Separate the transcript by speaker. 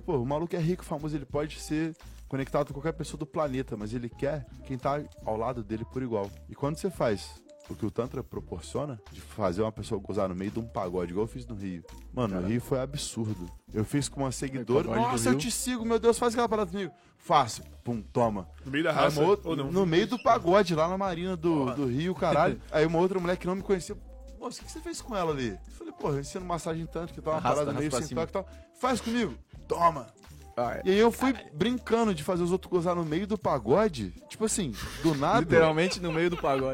Speaker 1: Pô, o maluco é rico, famoso, ele pode ser conectado com qualquer pessoa do planeta, mas ele quer quem tá ao lado dele por igual. E quando você faz o que o Tantra proporciona, de fazer uma pessoa gozar no meio de um pagode, igual eu fiz no Rio. Mano, no Rio foi absurdo. Eu fiz com uma seguidora.
Speaker 2: do
Speaker 1: Nossa, eu te sigo, meu Deus, faz aquela parada comigo. Faço. Pum, toma.
Speaker 3: No meio da raça,
Speaker 1: outra-
Speaker 3: ou não?
Speaker 1: No meio do pagode, lá na marina do, do Rio, caralho. Aí uma outra mulher que não me conhecia. Moça, o que você fez com ela ali? Eu falei, pô, eu ensino massagem tanto que tá uma
Speaker 2: Arrasta,
Speaker 1: parada meio
Speaker 2: arrasta
Speaker 1: sem toque e tal. Faz comigo. Toma.
Speaker 2: Ah, é.
Speaker 1: E aí eu fui brincando de fazer os outros gozar no meio do pagode. Tipo assim, do nada.
Speaker 2: Literalmente no meio do pagode.